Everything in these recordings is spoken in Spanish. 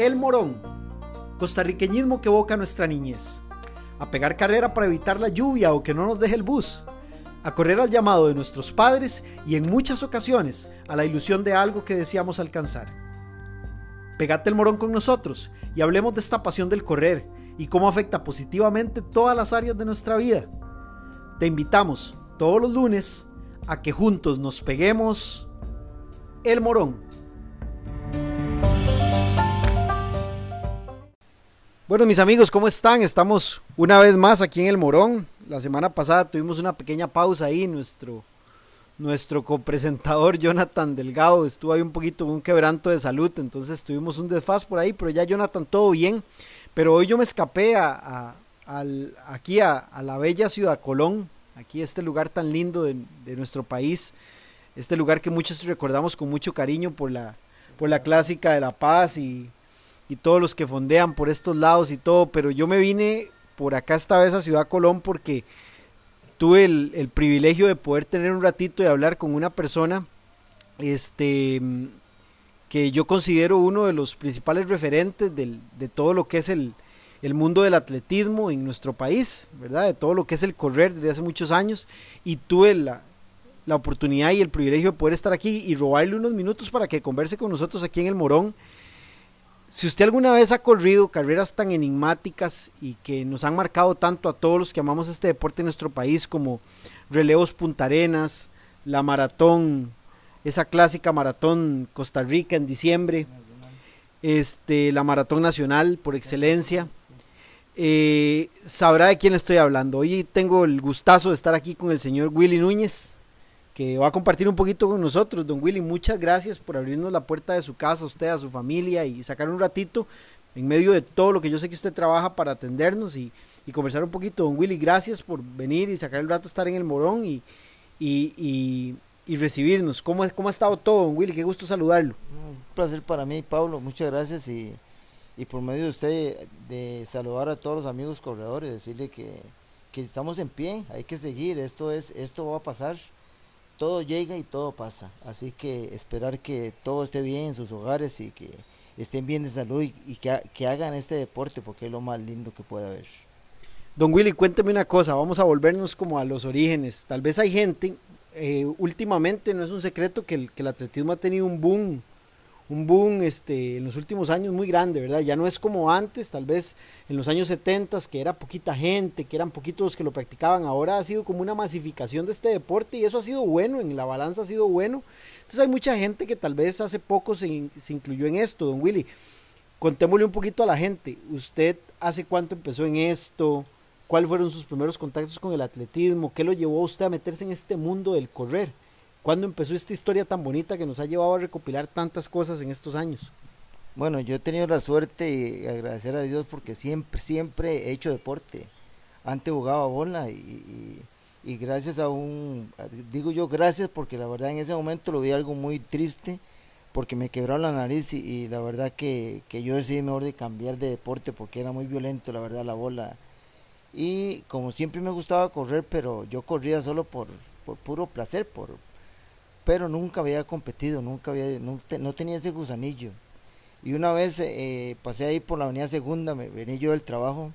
El Morón, costarriqueñismo que evoca nuestra niñez. A pegar carrera para evitar la lluvia o que no nos deje el bus. A correr al llamado de nuestros padres y en muchas ocasiones a la ilusión de algo que deseamos alcanzar. Pegate el morón con nosotros y hablemos de esta pasión del correr y cómo afecta positivamente todas las áreas de nuestra vida. Te invitamos todos los lunes a que juntos nos peguemos el morón. Bueno, mis amigos, ¿cómo están? Estamos una vez más aquí en el Morón. La semana pasada tuvimos una pequeña pausa ahí. Nuestro, nuestro copresentador Jonathan Delgado estuvo ahí un poquito con un quebranto de salud, entonces tuvimos un desfaz por ahí, pero ya Jonathan todo bien. Pero hoy yo me escapé a, aquí a, la bella ciudad Colón, aquí este lugar tan lindo de, nuestro país, este lugar que muchos recordamos con mucho cariño por la, por la clásica de La Paz y y todos los que fondean por estos lados y todo, pero yo me vine por acá esta vez a Ciudad Colón porque tuve el, privilegio de poder tener un ratito y hablar con una persona este, que yo considero uno de los principales referentes de todo lo que es el, el mundo del atletismo en nuestro país, ¿verdad? De todo lo que es el correr desde hace muchos años y tuve la, la oportunidad y el privilegio de poder estar aquí y robarle unos minutos para que converse con nosotros aquí en el Morón si usted alguna vez ha corrido carreras tan enigmáticas y que nos han marcado tanto a todos los que amamos este deporte en nuestro país como relevos Punta Arenas, la maratón, esa clásica maratón Costa Rica en diciembre, este, la maratón nacional por excelencia, eh, sabrá de quién estoy hablando. Hoy tengo el gustazo de estar aquí con el señor Willy Núñez que va a compartir un poquito con nosotros. Don Willy, muchas gracias por abrirnos la puerta de su casa, usted, a su familia y sacar un ratito en medio de todo lo que yo sé que usted trabaja para atendernos y, conversar un poquito. Don Willy, gracias por venir y sacar el rato, estar en el Morón y, y, recibirnos. ¿Cómo, ¿Cómo ha estado todo, don Willy? Qué gusto saludarlo. Un placer para mí, Pablo. Muchas gracias y, por medio de usted de saludar a todos los amigos corredores, decirle que, que estamos en pie, hay que seguir, esto, es, esto va a pasar todo llega y todo pasa. Así que esperar que todo esté bien en sus hogares y que estén bien de salud y, que, hagan este deporte porque es lo más lindo que puede haber. Don Willy, cuénteme una cosa, vamos a volvernos como a los orígenes. Tal vez hay gente, eh, últimamente no es un secreto que el, que el atletismo ha tenido un boom un boom este, en los últimos años muy grande, ¿verdad? Ya no es como antes, tal vez en los años 70, que era poquita gente, que eran poquitos los que lo practicaban, ahora ha sido como una masificación de este deporte y eso ha sido bueno, en la balanza ha sido bueno. Entonces hay mucha gente que tal vez hace poco se, se incluyó en esto, don Willy. Contémosle un poquito a la gente, ¿usted hace cuánto empezó en esto? ¿Cuáles fueron sus primeros contactos con el atletismo? ¿Qué lo llevó a usted a meterse en este mundo del correr? ¿Cuándo empezó esta historia tan bonita que nos ha llevado a recopilar tantas cosas en estos años? Bueno, yo he tenido la suerte y agradecer a Dios porque siempre, siempre he hecho deporte. Antes jugaba bola y, gracias a un, digo yo gracias porque la verdad en ese momento lo vi algo muy triste porque me quebraron la nariz y, la verdad que, yo decidí mejor de cambiar de deporte porque era muy violento la verdad la bola. Y como siempre me gustaba correr, pero yo corría solo por, por puro placer, por, pero nunca había competido, nunca había, no, tenía ese gusanillo. Y una vez eh, pasé ahí por la avenida Segunda, me venía yo del trabajo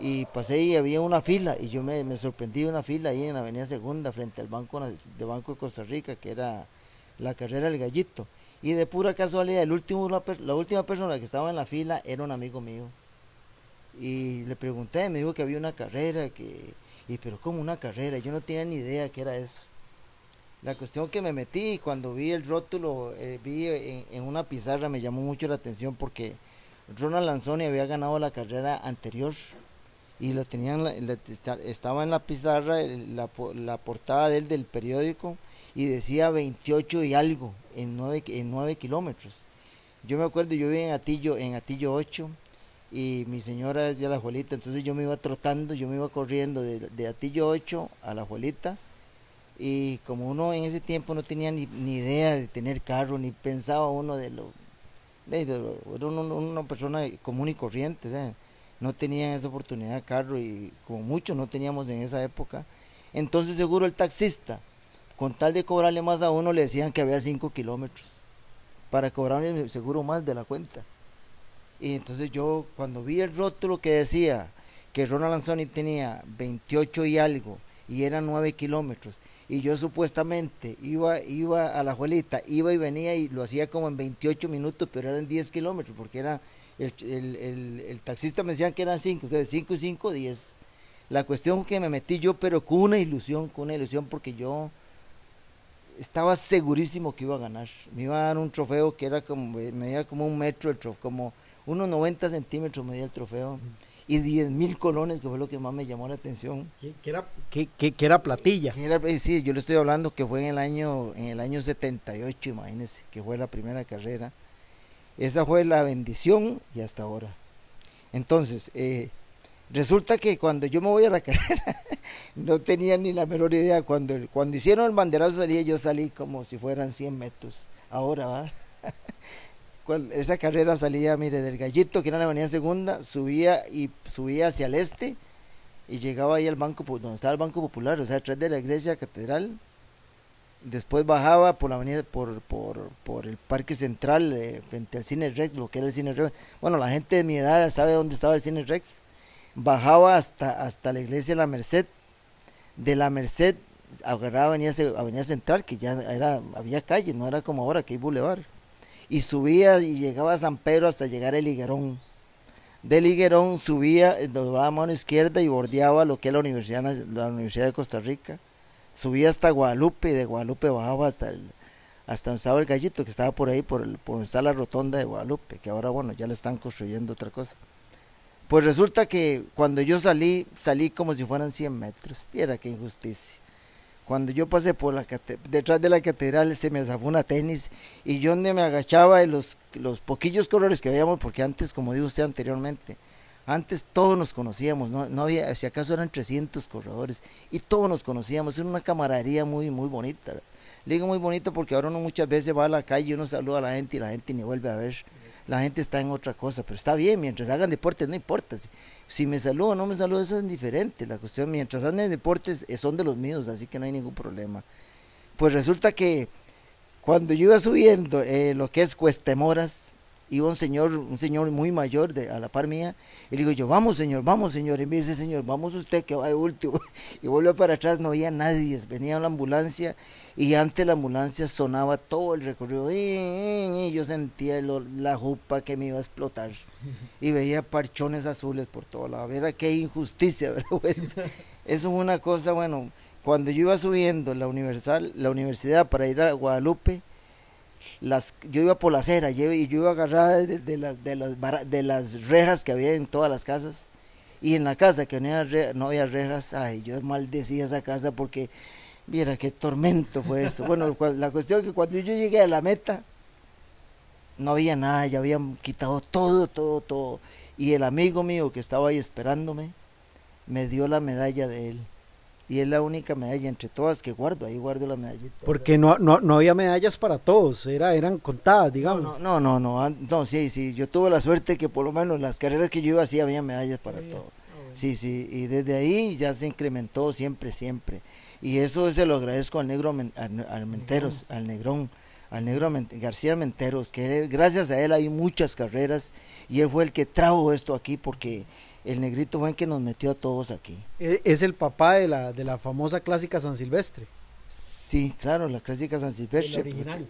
y pasé y había una fila y yo me, sorprendí de una fila ahí en la avenida Segunda frente al banco de Banco de Costa Rica que era la carrera del gallito. Y de pura casualidad el último la, última persona que estaba en la fila era un amigo mío. Y le pregunté me dijo que había una carrera que y pero como una carrera yo no tenía ni idea que era eso la cuestión que me metí cuando vi el rótulo, eh, vi en, una pizarra, me llamó mucho la atención porque Ronald Lanzoni había ganado la carrera anterior y lo tenían, estaba en la pizarra la, la, portada de él del periódico y decía 28 y algo en 9, en 9 kilómetros. Yo me acuerdo, yo vi en Atillo, en Atillo 8 y mi señora es de la Juelita, entonces yo me iba trotando, yo me iba corriendo de, de Atillo 8 a la Juelita y como uno en ese tiempo no tenía ni, idea de tener carro, ni pensaba uno de lo... De, era una persona común y corriente, no tenía esa oportunidad de carro y como muchos no teníamos en esa época. Entonces seguro el taxista, con tal de cobrarle más a uno, le decían que había 5 kilómetros para cobrarle seguro más de la cuenta. Y entonces yo cuando vi el rótulo que decía que Ronald Anzoni tenía 28 y algo y eran 9 kilómetros y yo supuestamente iba, iba a la juelita, iba y venía y lo hacía como en 28 minutos, pero eran 10 kilómetros porque era el, el, el, taxista me decían que eran 5, o sea, 5 y 5, 10. La cuestión que me metí yo, pero con una ilusión, con una ilusión porque yo estaba segurísimo que iba a ganar. Me iba a dar un trofeo que era como, medía como un metro, el trofeo, como unos 90 centímetros medía el trofeo. Y 10 mil colones, que fue lo que más me llamó la atención. Que, era, que, era platilla. era, sí, yo le estoy hablando que fue en el año, en el año 78, imagínense, que fue la primera carrera. Esa fue la bendición y hasta ahora. Entonces, eh, resulta que cuando yo me voy a la carrera, no tenía ni la menor idea. Cuando, cuando hicieron el banderazo salía, yo salí como si fueran 100 metros. Ahora va. esa carrera salía, mire, del Gallito, que era la avenida segunda, subía y subía hacia el este y llegaba ahí al banco, donde estaba el Banco Popular, o sea, atrás de la iglesia catedral. Después bajaba por la avenida, por, por, por el Parque Central, eh, frente al Cine Rex, lo que era el Cine Rex. Bueno, la gente de mi edad sabe dónde estaba el Cine Rex. Bajaba hasta, hasta la iglesia de la Merced. De la Merced agarraba avenida, avenida Central, que ya era, había calle, no era como ahora que hay bulevar y subía y llegaba a San Pedro hasta llegar al Higuerón. Del Higuerón subía, eh, doblaba a mano izquierda y bordeaba lo que es la Universidad, la Universidad de Costa Rica. Subía hasta Guadalupe y de Guadalupe bajaba hasta el, hasta donde estaba el gallito que estaba por ahí, por, el, por donde está la rotonda de Guadalupe, que ahora bueno, ya le están construyendo otra cosa. Pues resulta que cuando yo salí, salí como si fueran 100 metros. Mira qué injusticia. Cuando yo pasé por la detrás de la catedral se me zafó una tenis y yo me agachaba y los, los poquillos colores que veíamos, porque antes, como dijo usted anteriormente, antes todos nos conocíamos, no, no había, si acaso eran 300 corredores y todos nos conocíamos, era una camaradería muy, muy bonita. Le digo muy bonita porque ahora uno muchas veces va a la calle y uno saluda a la gente y la gente ni vuelve a ver la gente está en otra cosa, pero está bien, mientras hagan deportes no importa. Si, me saludo o no me saludo, eso es indiferente. La cuestión, mientras hacen deportes, eh, son de los míos, así que no hay ningún problema. Pues resulta que cuando yo iba subiendo eh, lo que es Cuestemoras, iba un señor, un señor muy mayor de, a la par mía, y le digo yo, vamos señor, vamos señor, y me dice señor, vamos usted que va de último, y vuelve para atrás, no había nadie, venía la ambulancia, y antes la ambulancia sonaba todo el recorrido, y, yo sentía la jupa que me iba a explotar, y veía parchones azules por todo lado, era qué injusticia, ¿verdad? Pues, eso es una cosa, bueno, cuando yo iba subiendo la, universal, la universidad para ir a Guadalupe, las, yo iba por la acera y yo iba agarrada de, de, las, de, las, de las rejas que había en todas las casas. Y en la casa que no había, no había rejas, ay, yo maldecía esa casa porque, mira qué tormento fue eso. bueno, la cuestión es que cuando yo llegué a la meta, no había nada, ya habían quitado todo, todo, todo. Y el amigo mío que estaba ahí esperándome, me dio la medalla de él y es la única medalla entre todas que guardo, ahí guardo la medallita. Porque no, no, no había medallas para todos, era, eran contadas, digamos. No, no, no, no, sí, sí, yo tuve la suerte que por lo menos las carreras que yo iba sí había medallas para todos. Ah, sí, sí, y desde ahí ya se incrementó siempre, siempre. Y eso se lo agradezco al negro al, Menteros, al Negrón, al negro García Menteros, que gracias a él hay muchas carreras y él fue el que trajo esto aquí porque el negrito fue el que nos metió a todos aquí. E, es el papá de la, de la famosa clásica San Silvestre. Sí, claro, la clásica San Silvestre. original.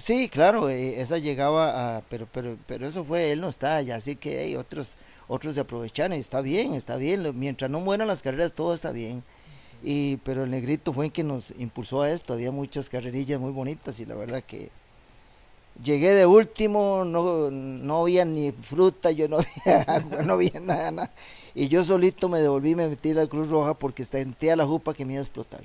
Sí, claro, eh, esa llegaba a, pero, pero, pero eso fue, él no está allá, así que hay otros, otros se aprovecharon y está bien, está bien, mientras no mueran las carreras todo está bien. Y, pero el negrito fue el que nos impulsó a esto, había muchas carrerillas muy bonitas y la verdad que Llegué de último, no, no había ni fruta, yo no había no había nada, Y yo solito me devolví, me metí a la Cruz Roja porque sentía la jupa que me iba a explotar.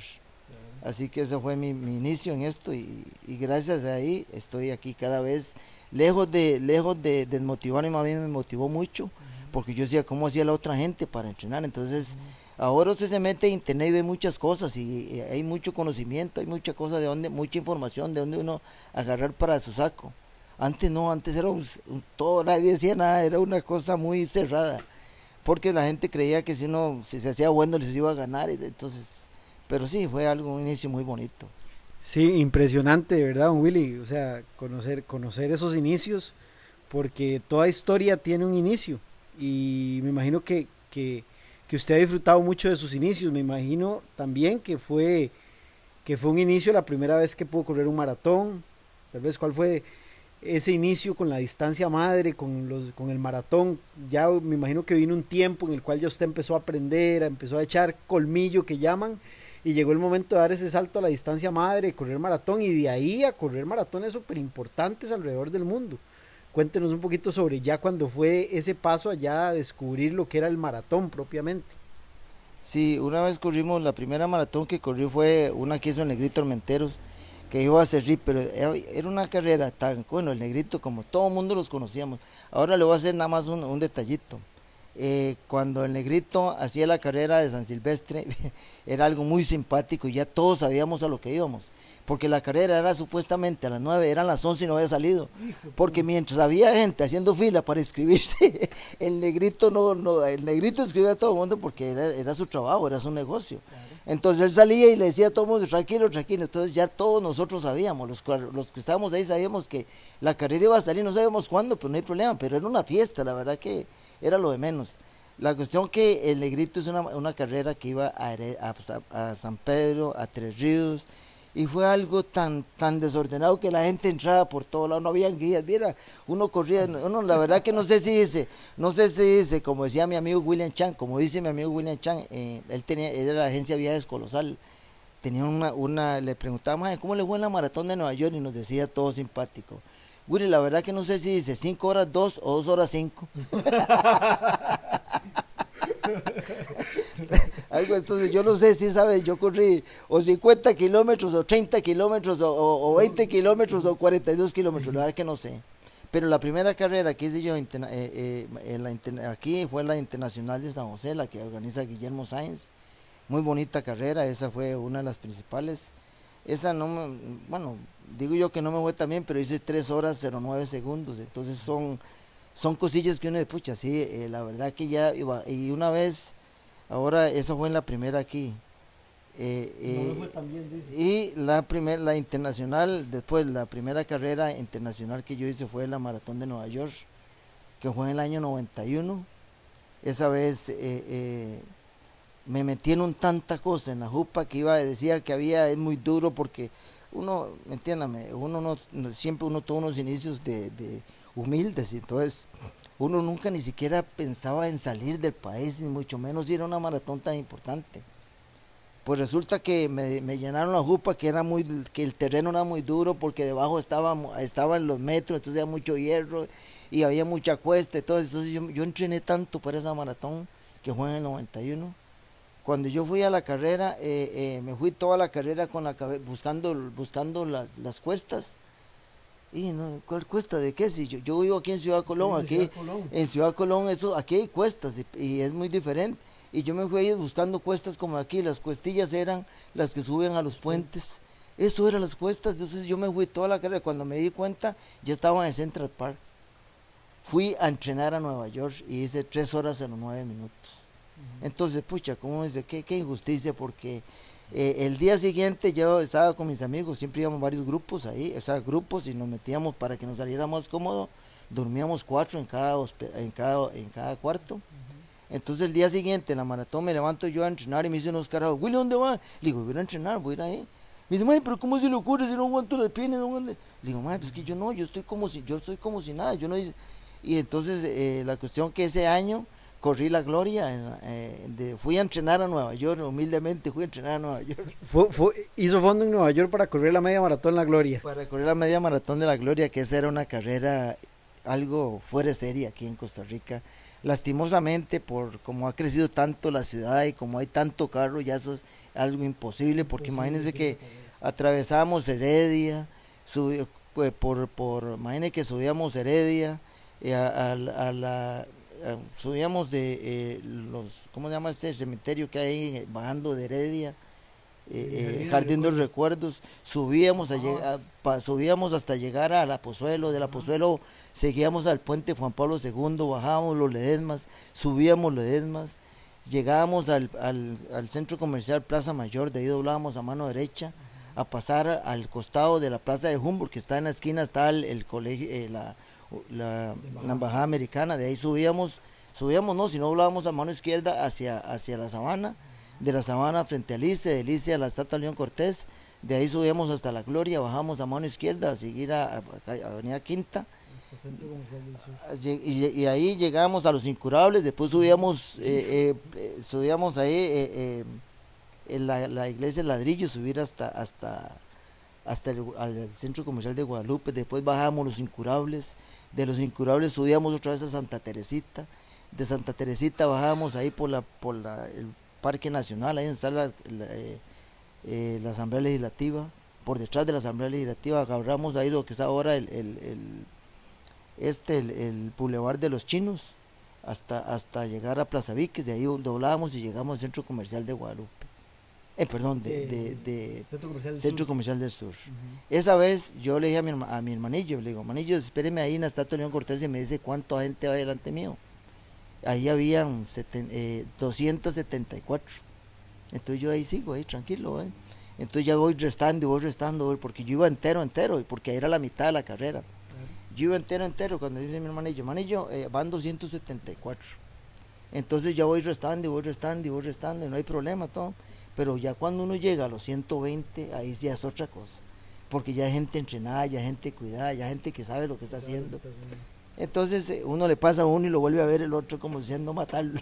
Así que ese fue mi, inicio en esto y, gracias a ahí estoy aquí cada vez lejos de lejos de desmotivarme, más bien me motivó mucho porque yo decía cómo hacía la otra gente para entrenar. Entonces ahora usted se mete en internet y ve muchas cosas y, hay mucho conocimiento, hay mucha cosa de donde, mucha información de donde uno agarrar para su saco. Antes no, antes era un, todo, nadie decía nada, era una cosa muy cerrada, porque la gente creía que si uno, si se hacía bueno les iba a ganar, entonces, pero sí, fue algo, un inicio muy bonito. Sí, impresionante, ¿verdad, Willy? O sea, conocer, conocer esos inicios porque toda historia tiene un inicio y me imagino que, que, que usted ha disfrutado mucho de sus inicios, me imagino también que fue, que fue un inicio la primera vez que pudo correr un maratón, tal vez cuál fue ese inicio con la distancia madre, con, los, con el maratón, ya me imagino que vino un tiempo en el cual ya usted empezó a aprender, empezó a echar colmillo que llaman, y llegó el momento de dar ese salto a la distancia madre, correr maratón, y de ahí a correr maratones súper importantes alrededor del mundo. Cuéntenos un poquito sobre ya cuando fue ese paso allá a descubrir lo que era el maratón propiamente. Sí, una vez corrimos, la primera maratón que corrí fue una que hizo el Negrito Armenteros, que iba a servir, pero era una carrera tan, bueno, el Negrito como todo el mundo los conocíamos. Ahora le voy a hacer nada más un, detallito. Eh, cuando el Negrito hacía la carrera de San Silvestre, era algo muy simpático y ya todos sabíamos a lo que íbamos porque la carrera era supuestamente a las 9, eran las 11 y no había salido. Porque mientras había gente haciendo fila para inscribirse, el negrito no, no el negrito escribía a todo el mundo porque era, su trabajo, era su negocio. Entonces él salía y le decía a todo el mundo, tranquilo, tranquilo. Entonces ya todos nosotros sabíamos, los, los que estábamos ahí sabíamos que la carrera iba a salir, no sabíamos cuándo, pero no hay problema, pero era una fiesta, la verdad que era lo de menos. La cuestión que el negrito es una, carrera que iba a, San Pedro, a Tres Ríos, y fue algo tan tan desordenado que la gente entraba por todos lados, no había guías, mira, uno corría, uno la verdad que no sé si dice, no sé si dice, como decía mi amigo William Chan, como dice mi amigo William Chan, eh, él tenía, era de la agencia Viajes Colosal, tenía una, una le preguntábamos, ¿cómo le fue en la maratón de Nueva York? Y nos decía todo simpático. Willy, la verdad que no sé si dice 5 horas 2 o 2 horas 5. Algo, entonces yo no sé si sabes, yo corrí o 50 kilómetros o 30 kilómetros o, 20 kilómetros o 42 kilómetros, la verdad que no sé. Pero la primera carrera que hice yo eh, eh, aquí fue la Internacional de San José, la que organiza Guillermo Sáenz. Muy bonita carrera, esa fue una de las principales. Esa no bueno, digo yo que no me fue tan bien, pero hice 3 horas 09 segundos. Entonces son, son cosillas que uno de pucha, sí, eh, la verdad que ya iba. Y una vez Ahora, eso fue en la primera aquí. Eh, eh, y la primera, la internacional, después la primera carrera internacional que yo hice fue la maratón de Nueva York, que fue en el año 91. Esa vez eh, me metieron tanta cosa en la jupa que iba, decía que había, es muy duro porque uno, entiéndame, uno no, siempre uno tuvo unos inicios de, de humildes, y entonces uno nunca ni siquiera pensaba en salir del país, ni mucho menos ir a una maratón tan importante. Pues resulta que me, llenaron la jupa, que era muy, que el terreno era muy duro porque debajo estaba, estaban los metros, entonces había mucho hierro y había mucha cuesta. Entonces, entonces yo, yo entrené tanto para esa maratón que fue en el 91. Cuando yo fui a la carrera, eh, eh, me fui toda la carrera con la buscando, buscando las, las cuestas y no, ¿cuál cuesta de qué? Si yo, yo vivo aquí en Ciudad Colón, aquí en Ciudad Colón, eso, aquí hay cuestas y, es muy diferente. Y yo me fui ahí buscando cuestas como aquí, las cuestillas eran las que suben a los puentes. Eso eran las cuestas, entonces yo me fui toda la carrera. Cuando me di cuenta, ya estaba en el Central Park. Fui a entrenar a Nueva York y hice tres horas en nueve minutos. Entonces, pucha, ¿cómo dice? Qué, qué injusticia, porque eh, el día siguiente yo estaba con mis amigos, siempre íbamos varios grupos ahí, o sea, grupos y nos metíamos para que nos saliera más cómodo. Dormíamos cuatro en cada, en cada, en cada cuarto. Entonces el día siguiente en la maratón me levanto yo a entrenar y me dice unos carajos, Willy, ¿dónde va? Le digo, voy a entrenar, voy a ir ahí. Me dice, pero ¿cómo se le ocurre si no aguanto las piernas? No Le digo, pues es que yo no, yo estoy como si, yo estoy como si nada, yo no hice. Y entonces eh, la cuestión que ese año corrí la gloria, eh, fui a entrenar a Nueva York, humildemente fui a entrenar a Nueva York. hizo fondo en Nueva York para correr la media maratón de la gloria. Para correr la media maratón de la gloria, que esa era una carrera algo fuera de serie aquí en Costa Rica. Lastimosamente, por como ha crecido tanto la ciudad y como hay tanto carro, ya eso es algo imposible, porque imagínense que atravesamos Heredia, subi, pues, por, por, imagínense que subíamos Heredia eh, a, a la eh, subíamos de eh, los, ¿cómo se llama este cementerio que hay eh, bajando de Heredia? Jardín de los Recuerdos, subíamos, a subíamos hasta llegar a la Pozuelo, de la Pozuelo seguíamos al puente Juan Pablo II, bajábamos los Ledesmas, subíamos los Ledesmas, llegábamos al, al, al, centro comercial Plaza Mayor, de ahí doblábamos a mano derecha a pasar al costado de la plaza de Humboldt, que está en la esquina, está el, colegio, eh, la, la, embajada americana, de ahí subíamos, subíamos no, si no hablábamos a mano izquierda hacia, hacia la sabana, de la sabana frente a Lice, de Lice a la estatua León Cortés, de ahí subíamos hasta la Gloria, bajamos a mano izquierda a seguir a, Avenida Quinta, y, ahí llegamos a los incurables, después subíamos, eh, eh, subíamos ahí en la, la iglesia de ladrillo, subir hasta, hasta, hasta el al centro comercial de Guadalupe, después bajábamos los incurables, de los incurables subíamos otra vez a Santa Teresita, de Santa Teresita bajábamos ahí por la por la, el Parque Nacional, ahí donde está la, eh, eh, la, Asamblea Legislativa, por detrás de la Asamblea Legislativa agarramos ahí lo que es ahora el, el, el este el, el Boulevard de los Chinos hasta hasta llegar a Plaza Viques, de ahí doblábamos y llegamos al centro comercial de Guadalupe eh, perdón, de, de, Centro, Comercial, del Sur. Esa vez yo le dije a mi, a mi hermanillo, le digo, manillo, espéreme ahí en la estatua de León Cortés y me dice cuánta gente va delante mío. Ahí habían 274. Eh, Entonces yo ahí sigo, ahí tranquilo. ¿eh? Entonces ya voy restando y voy restando, porque yo iba entero, entero, porque ahí era la mitad de la carrera. Yo iba entero, entero, cuando dice mi hermanillo, manillo, eh, van 274. Entonces ya voy restando y voy restando y voy restando y no hay problema, todo. Pero ya cuando uno llega a los 120, ahí ya es otra cosa. Porque ya hay gente entrenada, ya hay gente cuidada, ya hay gente que sabe lo que está haciendo. Entonces eh, uno le pasa a uno y lo vuelve a ver el otro como diciendo matarlo.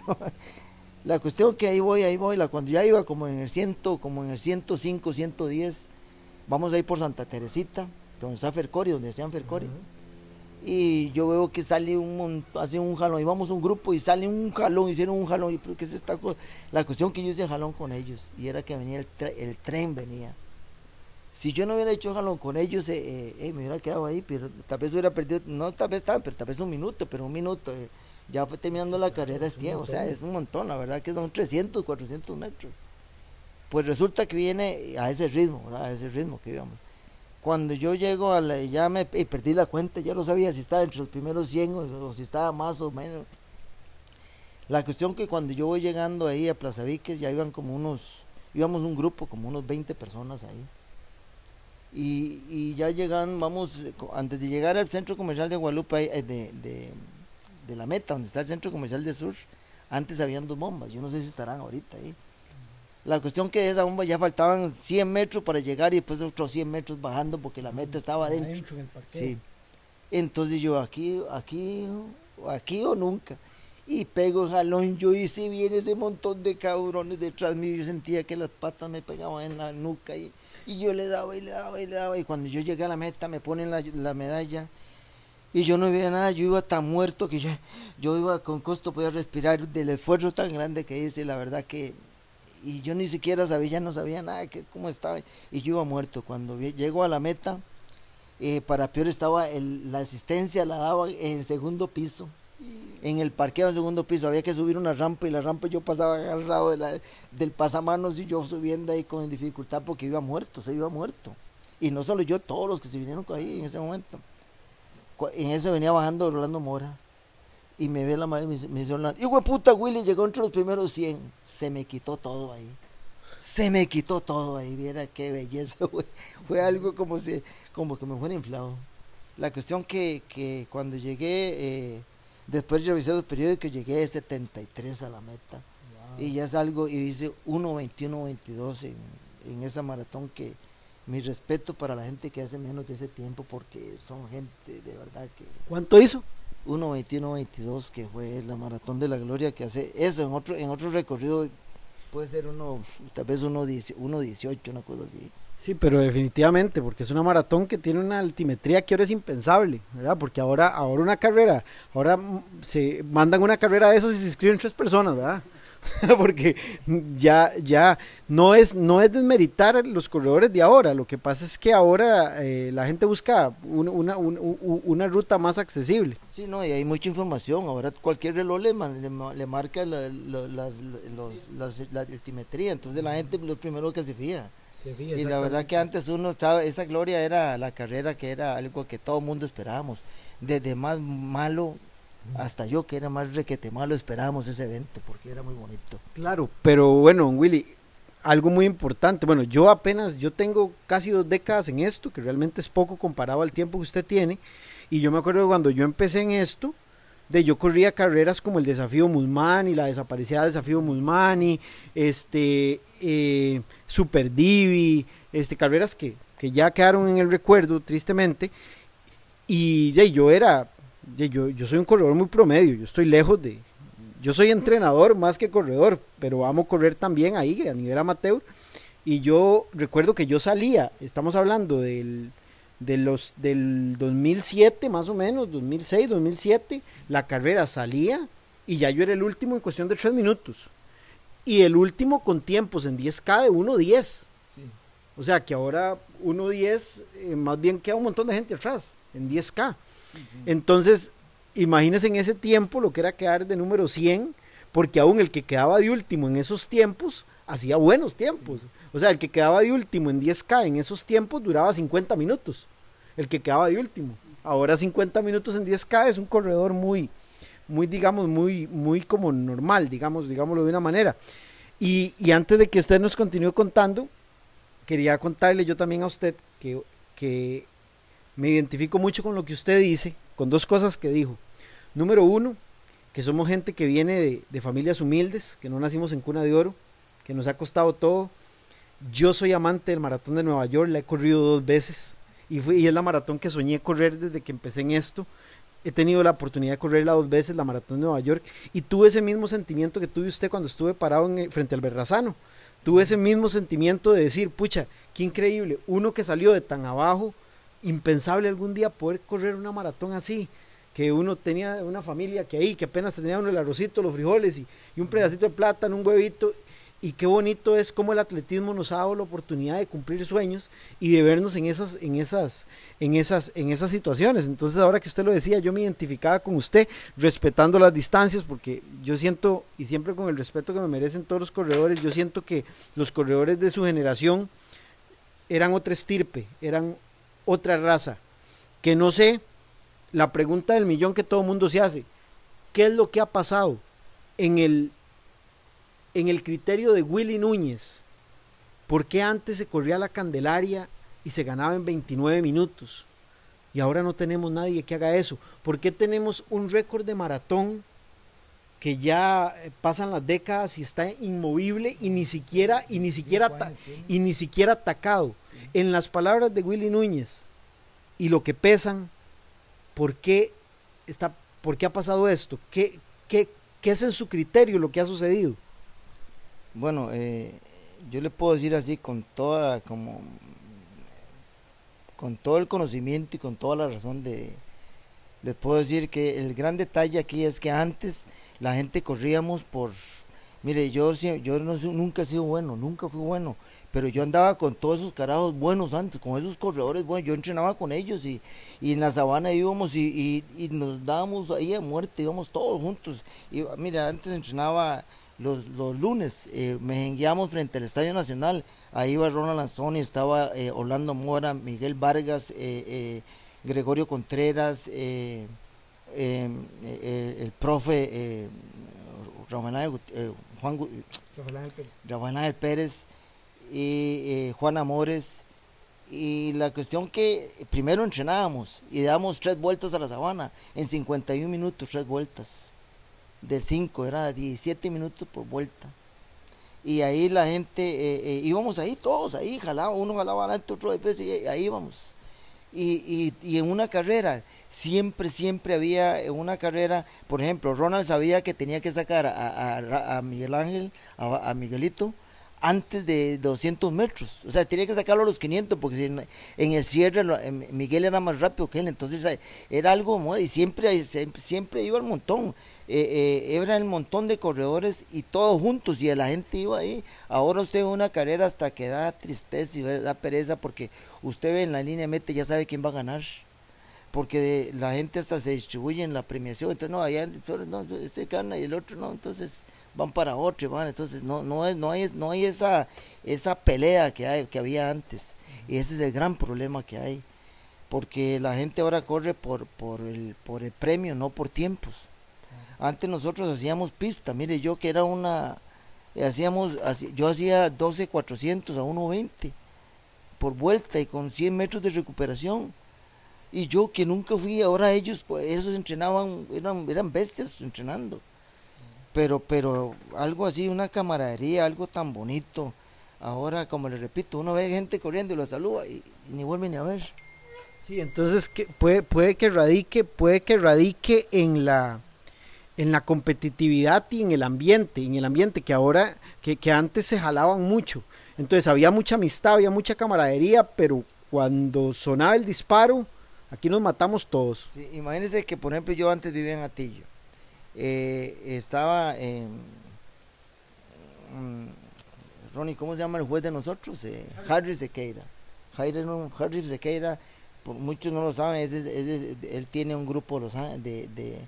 la cuestión que ahí voy, ahí voy, la, cuando ya iba como en el 100, como en el 105, 110, vamos a ir por Santa Teresita, donde está Fercori, donde decían Fercori y yo veo que sale un hace un jalón, y vamos un grupo y sale un jalón, hicieron un jalón, y pero ¿qué es esta cosa? La cuestión que yo hice jalón con ellos, y era que venía el, el tren venía. Si yo no hubiera hecho jalón con ellos, eh, eh, eh, me hubiera quedado ahí, pero tal vez hubiera perdido, no tal vez tan, pero tal vez un minuto, pero un minuto, ya fue terminando la carrera es o sea, es un montón, la verdad que son 300, 400 metros. Pues resulta que viene a ese ritmo, a ese ritmo que íbamos. Cuando yo llego a la, ya me perdí la cuenta, ya no sabía si estaba entre los primeros 100 o, si estaba más o menos. La cuestión que cuando yo voy llegando ahí a Plaza Viques ya iban como unos, íbamos un grupo, como unos 20 personas ahí. Y, y ya llegan, vamos, antes de llegar al centro comercial de Guadalupe, eh, de, de, de la meta, donde está el centro comercial de Sur, antes habían dos bombas, yo no sé si estarán ahorita ahí. La cuestión que esa bomba ya faltaban 100 metros para llegar y después otros 100 metros bajando porque la meta estaba adentro. sí. Entonces yo aquí, aquí, aquí o nunca. Y pego el jalón yo y si viene ese montón de cabrones detrás mío, yo sentía que las patas me pegaban en la nuca y, y yo le daba y le daba y le daba. Y cuando yo llegué a la meta me ponen la, la medalla y yo no veía nada, yo iba tan muerto que yo, yo iba con costo podía respirar del esfuerzo tan grande que hice, la verdad que y yo ni siquiera sabía, ya no sabía nada, que, cómo estaba, y yo iba muerto. Cuando llego a la meta, eh, para peor estaba la asistencia, la daba en segundo piso, en el parqueo del segundo piso, había que subir una rampa y la rampa yo pasaba agarrado de del pasamanos y yo subiendo ahí con dificultad porque iba muerto, se iba muerto. Y no solo yo, todos los que se vinieron ahí en ese momento. En eso venía bajando Rolando Mora y me ve la madre y me, dice Orlando, hijo puta Willy llegó entre los primeros 100. Se me quitó todo ahí. Se me quitó todo ahí. Viera qué belleza, güey. Fue algo como si, como que me fuera inflado. La cuestión que, que cuando llegué, eh, después de revisar los periódicos, llegué de 73 a la meta. Y ya es algo, y hice 1.21, 22 en, en esa maratón que mi respeto para la gente que hace menos de ese tiempo porque son gente de verdad que... ¿Cuánto hizo? 1.21-22 que fue la maratón de la gloria que hace eso en otro en otro recorrido puede ser uno tal vez uno 1.18 una cosa así. Sí pero definitivamente porque es una maratón que tiene una altimetría que ahora es impensable verdad porque ahora ahora una carrera ahora se mandan una carrera de esas y se inscriben tres personas verdad porque ya, ya no es, no es desmeritar los corredores de ahora, lo que pasa es que ahora eh, la gente busca una, una, ruta más accesible. Sí, no, y hay mucha información, ahora cualquier reloj le, le, marca la, las, la altimetría, entonces la gente lo primero que se fija. y la verdad que antes uno estaba, esa gloria era la carrera que era algo que todo el mundo esperábamos, desde más malo hasta yo que era más requete malo esperábamos ese evento porque era muy bonito. Claro, pero bueno, Willy, algo muy importante. Bueno, yo apenas, yo tengo casi dos décadas en esto, que realmente es poco comparado al tiempo que usted tiene. Y yo me acuerdo que cuando yo empecé en esto, de yo corría carreras como el desafío Musmani, la desaparecida desafío Musmani, este, eh, Super Divi, este, carreras que, que, ya quedaron en el recuerdo, tristemente. Y de, yo era, yo, yo soy un corredor muy promedio, yo estoy lejos de, yo soy entrenador más que corredor, pero amo correr también ahí a nivel amateur. Y yo recuerdo que yo salía, estamos hablando del, de los, del 2007 más o menos, 2006, 2007, la carrera salía y ya yo era el último en cuestión de tres minutos. Y el último con tiempos en 10K de 1.10. O sea que ahora 1.10 eh, más bien queda un montón de gente atrás, en 10K. Entonces, imagínense en ese tiempo lo que era quedar de número 100, porque aún el que quedaba de último en esos tiempos hacía buenos tiempos. O sea, el que quedaba de último en 10K en esos tiempos duraba 50 minutos. El que quedaba de último. Ahora 50 minutos en 10K es un corredor muy, muy, digamos, muy, muy como normal, digamos, digámoslo de una manera. Y, y antes de que usted nos continúe contando, quería contarle yo también a usted que, que me identifico mucho con lo que usted dice, con dos cosas que dijo. Número uno, que somos gente que viene de, familias humildes, que no nacimos en cuna de oro, que nos ha costado todo. Yo soy amante del maratón de Nueva York, la he corrido dos veces y, fui, y es la maratón que soñé correr desde que empecé en esto. He tenido la oportunidad de correrla dos veces, la maratón de Nueva York, y tuve ese mismo sentimiento que tuve usted cuando estuve parado en, frente al Berrazano. Tuve ese mismo sentimiento de decir, pucha, qué increíble, uno que salió de tan abajo, impensable algún día poder correr una maratón así que uno tenía una familia que ahí, que apenas tenía uno el arrocito, los frijoles y, un pedacito de plátano, un huevito. Y qué bonito es cómo el atletismo nos ha dado la oportunidad de cumplir sueños y de vernos en esas, en esas, en esas, en esas situaciones. Entonces, ahora que usted lo decía, yo me identificaba con usted, respetando las distancias, porque yo siento, y siempre con el respeto que me merecen todos los corredores, yo siento que los corredores de su generación eran otra estirpe, eran otra raza, que no sé la pregunta del millón que todo mundo se hace. ¿Qué es lo que ha pasado en el, en el criterio de Willy Núñez? ¿Por qué antes se corría la Candelaria y se ganaba en 29 minutos? Y ahora no tenemos nadie que haga eso. ¿Por qué tenemos un récord de maratón que ya eh, pasan las décadas y está inmovible y ni siquiera y ni siquiera y ni siquiera atacado? En las palabras de Willy Núñez y lo que pesan ¿por qué, está, por qué ha pasado esto? ¿Qué, qué, qué es en su criterio lo que ha sucedido? Bueno, eh, yo le puedo decir así con toda, como, con todo el conocimiento y con toda la razón de, les puedo decir que el gran detalle aquí es que antes la gente corríamos por, mire, yo, yo no, nunca he sido bueno, nunca fui bueno, pero yo andaba con todos esos carajos buenos antes, con esos corredores buenos, yo entrenaba con ellos y, en la sabana íbamos y, nos dábamos ahí a muerte, íbamos todos juntos. Y mira, antes entrenaba los, los lunes, eh, me enguiamos frente al Estadio Nacional, ahí iba Ronald Anzoni, estaba eh, Orlando Mora, Miguel Vargas, eh, Gregorio Contreras, el profe Juan Rafael Pérez y eh, Juan Amores. Y la cuestión que primero entrenábamos y dábamos tres vueltas a la sabana en 51 minutos, tres vueltas. Del 5 era 17 minutos por vuelta. Y ahí la gente, eh, eh, íbamos ahí todos, ahí jalaba, uno jalaba adelante, otro después, y ahí íbamos. Y, y, en una carrera, siempre, siempre había en una carrera, por ejemplo, Ronald sabía que tenía que sacar a, a, Miguel Ángel, a, Miguelito, antes de 200 metros. O sea, tenía que sacarlo a los 500 porque si en, el cierre Miguel era más rápido que él. Entonces eh, era algo, y siempre, siempre, iba al montón. Eh, eh, era el montón de corredores y todos juntos y la gente iba ahí. Ahora usted ve una carrera hasta que da tristeza y da pereza porque usted ve en la línea mete ya sabe quién va a ganar porque la gente hasta se distribuye en la premiación, entonces no, allá no, este gana y el otro no, entonces van para otro, van, entonces no, no es, no hay, no hay esa, esa pelea que hay, que había antes, y ese es el gran problema que hay, porque la gente ahora corre por, por el, por el premio, no por tiempos. Antes nosotros hacíamos pista, mire yo que era una, hacíamos, yo hacía 12 400 a 1.20 por vuelta y con 100 metros de recuperación. Y yo que nunca fui, ahora ellos, pues, esos entrenaban, eran, eran bestias entrenando. Pero, pero algo así, una camaradería, algo tan bonito. Ahora, como le repito, uno ve gente corriendo y lo saluda y, ni vuelve ni a ver. Sí, entonces que puede, puede que radique, puede que radique en la en la competitividad y en el ambiente, en el ambiente que ahora, que, que antes se jalaban mucho. Entonces había mucha amistad, había mucha camaradería, pero cuando sonaba el disparo, aquí nos matamos todos. Sí, imagínense que, por ejemplo, yo antes vivía en Atillo. Eh, estaba en... Ronnie, ¿cómo se llama el juez de nosotros? Eh, Harry Sequeira. Harry, Sequeira, muchos no lo saben, él tiene un grupo de, de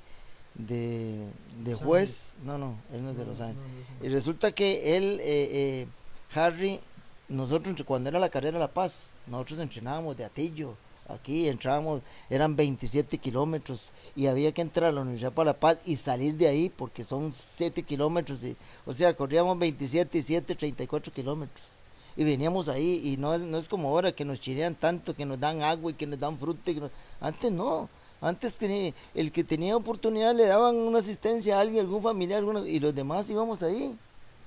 de, de juez. No, no, él no es de Los Ángeles. y resulta que él, eh, eh, Harry, nosotros cuando era la carrera La Paz, nosotros entrenábamos de Atillo. Aquí entrábamos, eran 27 kilómetros y había que entrar a la Universidad para La Paz y salir de ahí porque son 7 kilómetros. Y, o sea, corríamos 27 y 7, 34 kilómetros. Y veníamos ahí y no es, no es como ahora que nos chilean tanto, que nos dan agua y que nos dan fruta. Antes no, antes que el que tenía oportunidad le daban una asistencia a alguien, algún familiar, y los demás íbamos ahí,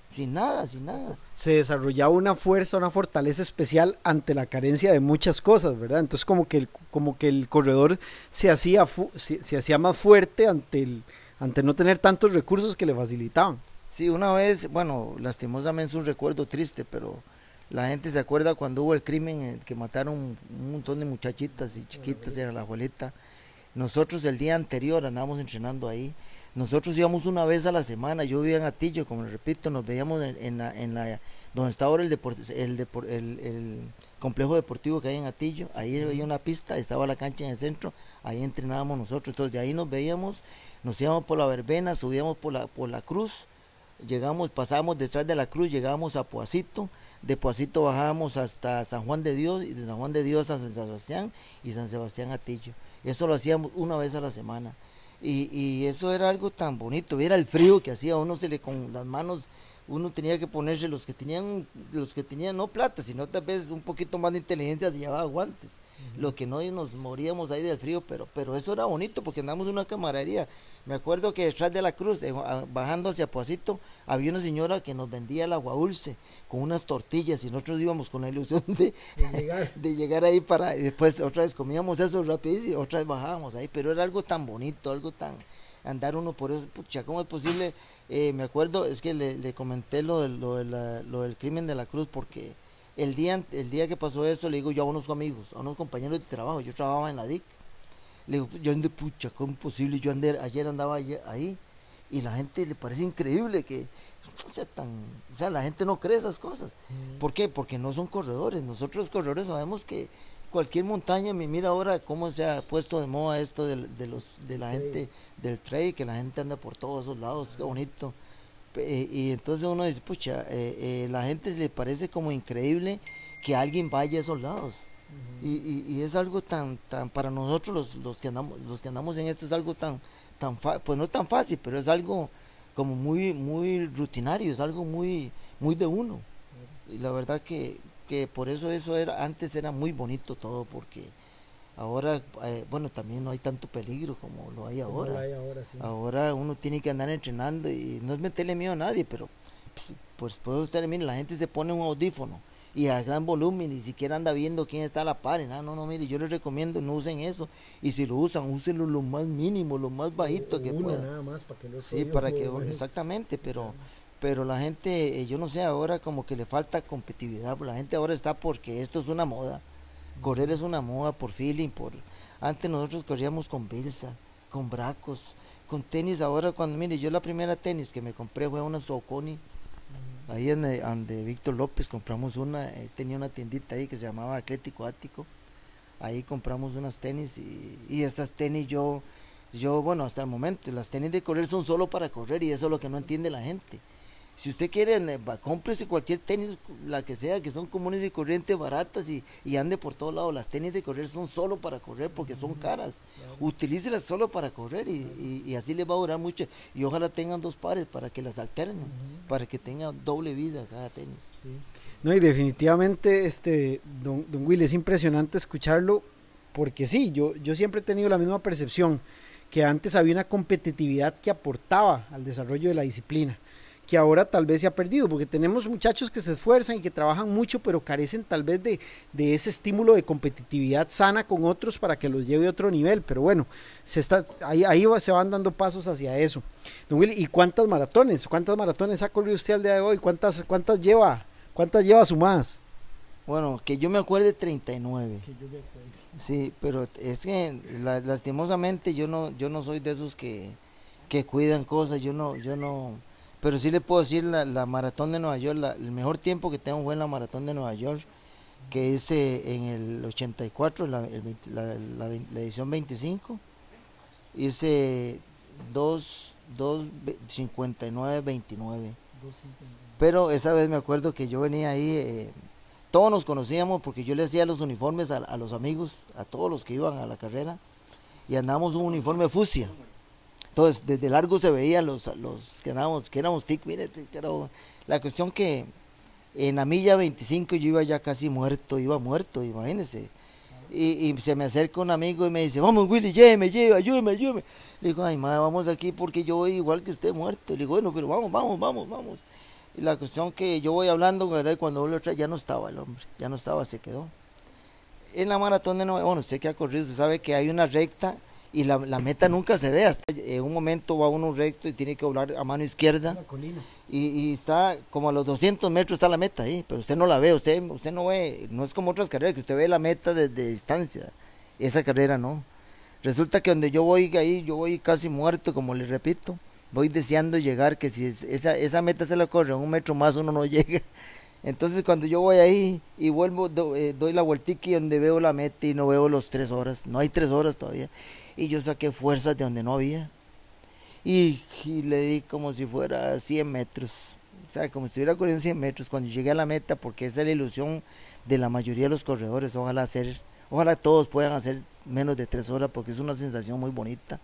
sin nada, sin nada. Se desarrollaba una fuerza, una fortaleza especial ante la carencia de muchas cosas, ¿verdad? Entonces como que el, como que el corredor se hacía, se, hacía más fuerte ante, el, ante no tener tantos recursos que le facilitaban. Sí, una vez, bueno, lastimosamente es un recuerdo triste, pero la gente se acuerda cuando hubo el crimen el que mataron un montón de muchachitas y chiquitas, era la abuelita nosotros el día anterior andábamos entrenando ahí. Nosotros íbamos una vez a la semana. Yo vivía en Atillo, como le repito, nos veíamos en, la, en la, donde está ahora el, el, el, complejo deportivo que hay en Atillo. Ahí había una pista, estaba la cancha en el centro. Ahí entrenábamos nosotros. Entonces de ahí nos veíamos, nos íbamos por la verbena, subíamos por la, por la cruz. Llegamos, pasábamos detrás de la cruz, llegábamos a Poacito, de Poacito bajábamos hasta San Juan de Dios, y de San Juan de Dios a San Sebastián y San Sebastián Atillo. Eso lo hacíamos una vez a la semana. Y, y eso era algo tan bonito. Era el frío que hacía uno se le con las manos uno tenía que ponerse los que tenían los que tenían no plata sino tal vez un poquito más de inteligencia se llevaba guantes lo que no nos moríamos ahí del frío pero pero eso era bonito porque andamos una camaradería me acuerdo que detrás de la cruz eh, bajando hacia Poacito había una señora que nos vendía el agua dulce con unas tortillas y nosotros íbamos con la ilusión de, de, llegar. ahí para y después otra vez comíamos eso rapidísimo y otra vez bajábamos ahí pero era algo tan bonito algo tan andar uno por eso pucha cómo es posible eh, me acuerdo, es que le, comenté lo, lo, del crimen de la cruz porque el día, el día que pasó eso le digo yo a unos amigos, a unos compañeros de trabajo, yo trabajaba en la DIC, le digo, yo andé, pucha, ¿cómo es posible? Yo andé, ayer andaba ahí y la gente le parece increíble que, o sea, tan, o sea, la gente no cree esas cosas. ¿Por qué? Porque no son corredores. Nosotros corredores sabemos que cualquier montaña, mira ahora cómo se ha puesto de moda esto de, los de la gente del trail, que la gente anda por todos esos lados, qué bonito. Y entonces uno dice, pucha, eh, eh, la gente le parece como increíble que alguien vaya a esos lados. y, y, es algo tan, tan para nosotros los, los, que andamos, los que andamos en esto es algo tan, tan pues no tan fácil, pero es algo como muy, muy rutinario, es algo muy, muy de uno. Y la verdad que, que por eso eso era antes era muy bonito todo porque ahora eh, bueno también no hay tanto peligro como lo hay ahora. ahora, uno tiene que andar entrenando y no es meterle miedo a nadie pero pues, pues puede usted mire la gente se pone un audífono y a gran volumen ni siquiera anda viendo quién está a la par no no no mire yo les recomiendo no usen eso y si lo usan úsenlo lo más mínimo lo más bajito que pueda. nada más para que sí para que exactamente pero pero la gente, eh, yo no sé, ahora como que le falta competitividad, la gente ahora está porque esto es una moda, correr es una moda por feeling, por antes nosotros corríamos con Bilsa, con Bracos, con tenis, ahora cuando, mire, yo la primera tenis que me compré fue una Soconi, ahí en donde Víctor López compramos una, él tenía una tiendita ahí que se llamaba Atlético Ático, ahí compramos unas tenis y, y esas tenis yo, yo, bueno, hasta el momento, las tenis de correr son solo para correr y eso es lo que no entiende la gente Si usted quiere, cómprese cualquier tenis, la que sea, que son comunes y corrientes, baratas y, y ande por todos lados. Las tenis de correr son solo para correr porque son caras. Utilícelas solo para correr y, y, así les va a durar mucho. Y ojalá tengan dos pares para que las alternen, para que tenga doble vida cada tenis. No, y definitivamente, este, don, don Will, es impresionante escucharlo porque sí, yo, yo siempre he tenido la misma percepción que antes había una competitividad que aportaba al desarrollo de la disciplina que ahora tal vez se ha perdido, porque tenemos muchachos que se esfuerzan y que trabajan mucho, pero carecen tal vez de, ese estímulo de competitividad sana con otros para que los lleve a otro nivel. Pero bueno, se está, ahí, ahí se van dando pasos hacia eso. Don Willy, ¿y cuántas maratones? ¿Cuántas maratones ha corrido usted al día de hoy? ¿Cuántas, cuántas lleva? ¿Cuántas lleva sumadas? Bueno, que yo me acuerde 39. Sí, pero es que lastimosamente yo no yo no soy de esos que, que cuidan cosas, yo no yo no pero sí le puedo decir la, la maratón de Nueva York, el mejor tiempo que tengo fue en la maratón de Nueva York, que hice en el 84, la, la, edición 25. Hice 2, 2, 59, 29. Pero esa vez me acuerdo que yo venía ahí, eh, todos nos conocíamos porque yo le hacía los uniformes a, a, los amigos, a todos los que iban a la carrera, y andábamos un uniforme fusia. Entonces, desde largo se veía los, los que éramos, que éramos tic, mire, la cuestión que en la milla 25 yo iba ya casi muerto, iba muerto, imagínense. Y, y, se me acerca un amigo y me dice, vamos Willy, lléveme, lléveme, ayúdeme, ayúdeme. Le digo, ay madre, vamos aquí porque yo voy igual que usted muerto. Le digo, bueno, pero vamos, vamos, vamos, vamos. Y la cuestión que yo voy hablando, cuando vuelvo ya no estaba el hombre, ya no estaba, se quedó. En la maratón de Nueva, bueno, usted que ha corrido, usted sabe que hay una recta y la, la, meta nunca se ve. Hasta en un momento va uno recto y tiene que doblar a mano izquierda. Y, y, está como a los 200 metros está la meta ahí, pero usted no la ve, usted, usted no ve, no es como otras carreras que usted ve la meta desde distancia. Esa carrera no. Resulta que donde yo voy ahí, yo voy casi muerto, como les repito. Voy deseando llegar, que si esa, esa meta se la corre un metro más uno no llega. Entonces cuando yo voy ahí y vuelvo, eh, doy la vueltica y donde veo la meta y no veo los tres horas, no hay tres horas todavía y yo saqué fuerzas de donde no había. Y, le di como si fuera 100 metros. O sea, como si estuviera corriendo 100 metros cuando llegué a la meta, porque esa es la ilusión de la mayoría de los corredores. Ojalá hacer, ojalá todos puedan hacer menos de 3 horas, porque es una sensación muy bonita.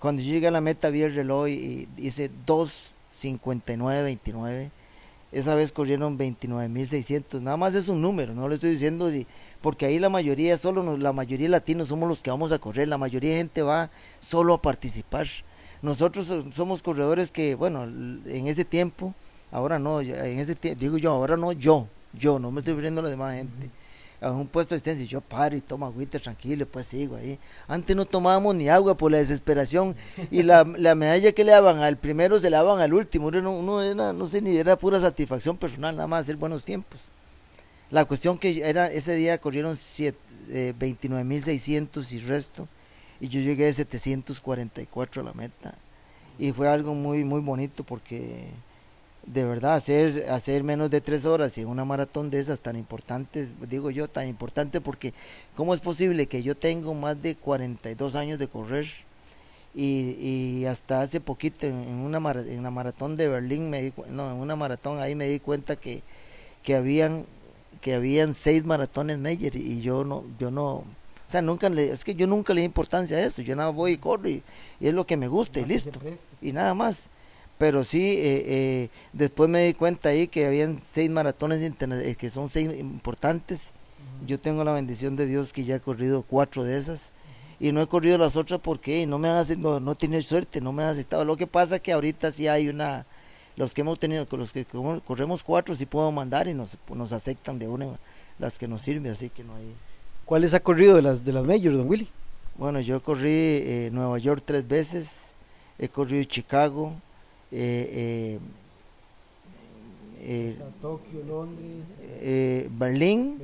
Cuando llegué a la meta vi el reloj y hice 2.59.29 esa vez corrieron 29.600, nada más es un número, no le estoy diciendo, porque ahí la mayoría, solo la mayoría latinos somos los que vamos a correr, la mayoría de gente va solo a participar. Nosotros somos corredores que, bueno, en ese tiempo, ahora no, en ese digo yo, ahora no yo, yo, no me estoy refiriendo a la demás gente a un puesto de asistencia, yo paro y tomo agüita tranquilo, pues sigo ahí. Antes no tomábamos ni agua por la desesperación y la, la medalla que le daban al primero se la daban al último, uno, era, no sé, ni era pura satisfacción personal, nada más hacer buenos tiempos. La cuestión que era, ese día corrieron eh, 29.600 y resto, y yo llegué a 744 a la meta. Y fue algo muy, muy bonito porque de verdad hacer hacer menos de tres horas y una maratón de esas tan importantes digo yo tan importante porque cómo es posible que yo tengo más de 42 años de correr y, y hasta hace poquito en una en la maratón de Berlín me no en una maratón ahí me di cuenta que que habían que habían seis maratones Meyer y yo no yo no o sea, nunca le, es que yo nunca le di importancia a eso, yo nada voy y corro y, y es lo que me gusta y listo. Y nada más pero sí, eh, eh, después me di cuenta ahí que habían seis maratones eh, que son seis importantes. Yo tengo la bendición de Dios que ya he corrido cuatro de esas y no he corrido las otras porque no me han no, no he tenido suerte, no me han aceptado. Lo que pasa que ahorita sí hay una, los que hemos tenido, los que corremos cuatro sí puedo mandar y nos, nos aceptan de una las que nos sirven, así que no hay. ¿Cuáles ha corrido de las de las majors, don Willy? Bueno, yo corrí Nueva York tres veces, he corrido Chicago, eh, eh, Tokio, Londres, eh, Berlín,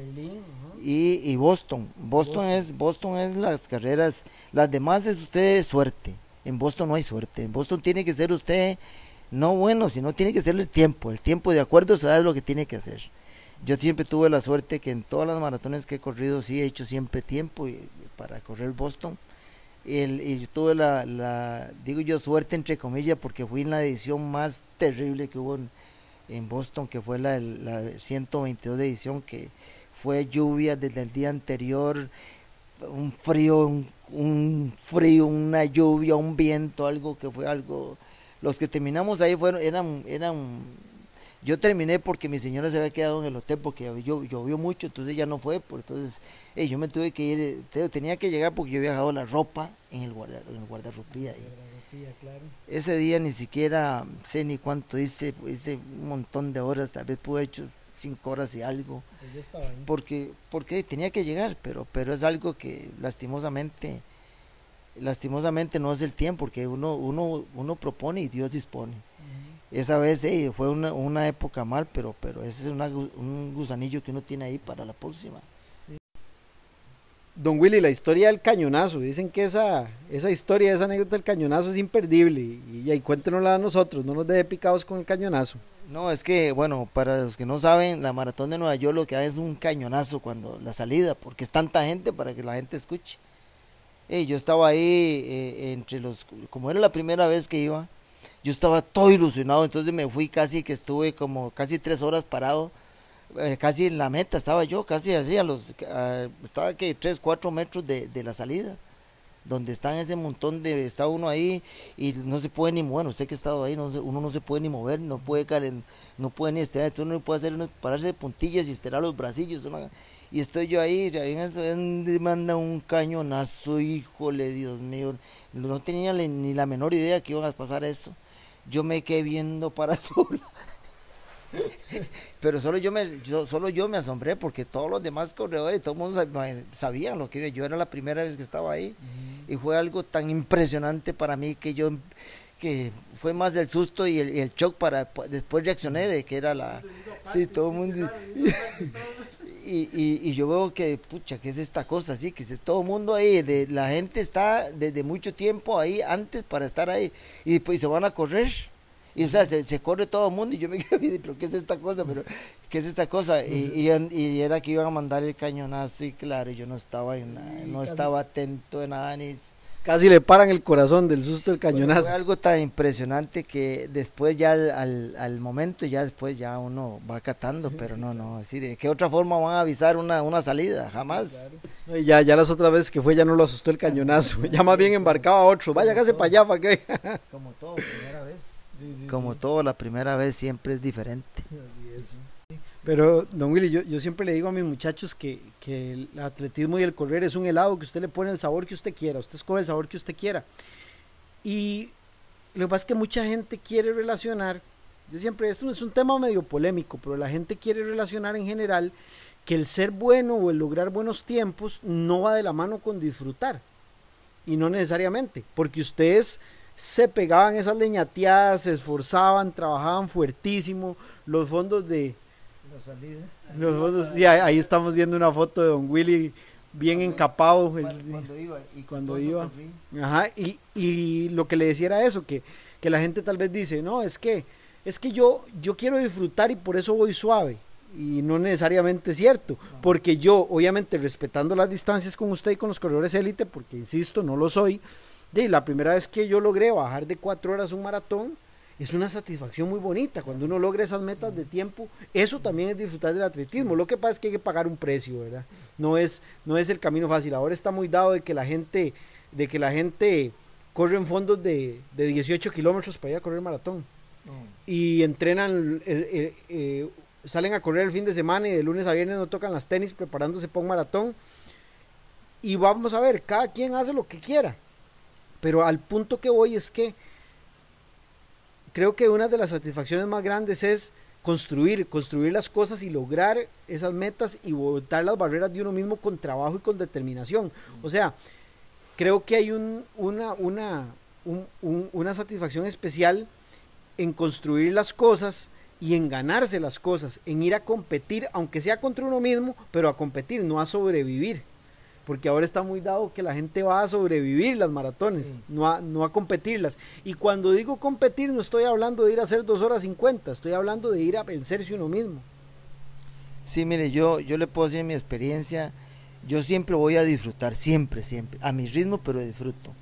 y, y, Boston. Boston. es Boston es las carreras, las demás es usted suerte. En Boston no hay suerte. En Boston tiene que ser usted no bueno, sino tiene que ser el tiempo. El tiempo de acuerdo sabe lo que tiene que hacer. Yo siempre tuve la suerte que en todas las maratones que he corrido sí he hecho siempre tiempo para correr Boston el, y tuve la, la, digo yo, suerte entre comillas, porque fui en la edición más terrible que hubo en Boston, que fue la, la 122 edición, que fue lluvia desde el día anterior, un frío, un, frío, una lluvia, un viento, algo que fue algo. Los que terminamos ahí fueron, eran, eran yo terminé porque mi señora se había quedado en el hotel porque llovió, llovió mucho, entonces ya no fue. Por, entonces yo me tuve que ir, tenía que llegar porque yo había dejado la ropa en el, guarda, en el guardarropía. Ese día ni siquiera sé ni cuánto hice, hice un montón de horas, tal vez pude hecho cinco horas y algo. Pues porque, porque tenía que llegar, pero, pero es algo que lastimosamente, lastimosamente no es el tiempo, porque uno, uno, uno propone y Dios dispone esa vez fue una, una, época mal, pero, pero ese es un gusanillo que uno tiene ahí para la próxima. Don Willy, la historia del cañonazo, dicen que esa, esa historia, esa anécdota del cañonazo es imperdible y, ahí cuéntenosla a nosotros, no nos deje picados con el cañonazo. No, es que, bueno, para los que no saben, la maratón de Nueva York lo que hay es un cañonazo cuando la salida, porque es tanta gente para que la gente escuche. yo estaba ahí eh, entre los, como era la primera vez que iba, yo estaba todo ilusionado, entonces me fui casi que estuve como casi tres horas parado, eh, casi en la meta estaba yo, casi así, a los, estaba que tres, cuatro metros de, la salida, donde está ese montón de, está uno ahí y no se puede ni mover, usted que ha estado ahí, no uno no se puede ni mover, no puede caer, no puede ni estirar, entonces uno puede hacer, pararse de puntillas y estirar los bracillos, y estoy yo ahí, eso me manda un cañonazo, híjole, Dios mío, no tenía ni la menor idea que iba a pasar eso yo me quedé viendo para todo. Pero solo yo me solo yo me asombré porque todos los demás corredores, todo el mundo sabían lo que yo, yo era la primera vez que estaba ahí y fue algo tan impresionante para mí que yo que fue más del susto y el, shock para después reaccioné de que era la sí todo el mundo y, y, yo veo que, pucha, que es esta cosa, así, que todo el mundo ahí, de, la gente está desde mucho tiempo ahí antes para estar ahí, y pues se van a correr, y o sea, se, corre todo el mundo, y yo me quedé, pero ¿qué es esta cosa? pero ¿Qué es esta cosa? Y, y, era que iban a mandar el cañonazo, y claro, yo no estaba, en no estaba atento de nada, ni casi le paran el corazón del susto del cañonazo. fue algo tan impresionante que después ya al, al, momento, ya después ya uno va catando, pero no, no, así de qué otra forma van a avisar una, una salida, jamás. ya, ya las otras veces que fue ya no lo asustó el cañonazo, ya más bien embarcaba a otro, vaya casi para allá, ¿para qué? Como todo, primera vez. Como todo, la primera vez siempre es diferente. Pero, don Willy, yo, yo siempre le digo a mis muchachos que, que, el atletismo y el correr es un helado que usted le pone el sabor que usted quiera, usted escoge el sabor que usted quiera. Y lo que pasa es que mucha gente quiere relacionar, yo siempre, esto es un tema medio polémico, pero la gente quiere relacionar en general que el ser bueno o el lograr buenos tiempos no va de la mano con disfrutar. Y no necesariamente, porque ustedes se pegaban esas leñateadas, se esforzaban, trabajaban fuertísimo, los fondos de, los ahí estamos viendo una foto de Don Willy bien encapado. Cuando, iba. Y cuando iba. Ajá, y, y, lo que le decía era eso, que, que la gente tal vez dice, no, es que, es que yo, yo quiero disfrutar y por eso voy suave. Y no necesariamente es cierto, porque yo, obviamente, respetando las distancias con usted y con los corredores élite, porque insisto, no lo soy, y la primera vez que yo logré bajar de cuatro horas un maratón, es una satisfacción muy bonita cuando uno logra esas metas de tiempo. Eso también es disfrutar del atletismo. Lo que pasa es que hay que pagar un precio, ¿verdad? No es, no es el camino fácil. Ahora está muy dado de que la gente, de que la gente corre en fondos de, de 18 kilómetros para ir a correr maratón. Y entrenan, eh, eh, eh, salen a correr el fin de semana y de lunes a viernes no tocan las tenis preparándose para un maratón. Y vamos a ver, cada quien hace lo que quiera. Pero al punto que voy es que creo que una de las satisfacciones más grandes es construir, construir las cosas y lograr esas metas y botar las barreras de uno mismo con trabajo y con determinación. O sea, creo que hay un, una, una, una satisfacción especial en construir las cosas y en ganarse las cosas, en ir a competir, aunque sea contra uno mismo, pero a competir, no a sobrevivir porque ahora está muy dado que la gente va a sobrevivir las maratones, no, a, no a competirlas. Y cuando digo competir no estoy hablando de ir a hacer dos horas 50, estoy hablando de ir a vencerse uno mismo. Sí, mire, yo, yo le puedo decir mi experiencia, yo siempre voy a disfrutar, siempre, siempre, a mi ritmo, pero disfruto.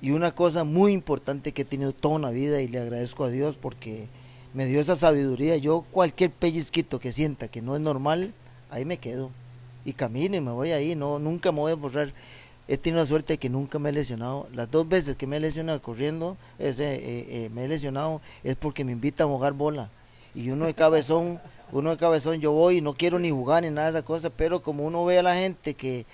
Y una cosa muy importante que he tenido toda una vida y le agradezco a Dios porque me dio esa sabiduría. Yo cualquier pellizquito que sienta que no es normal, ahí me quedo. Y camino y me voy ahí, no, nunca me voy a borrar. He tenido la suerte de que nunca me he lesionado. Las dos veces que me he lesionado corriendo, ese, eh, eh, me he lesionado es porque me invitan a jugar bola. Y uno de cabezón, uno de cabezón, yo voy y no quiero ni jugar ni nada de esa cosa, pero como uno ve a la gente que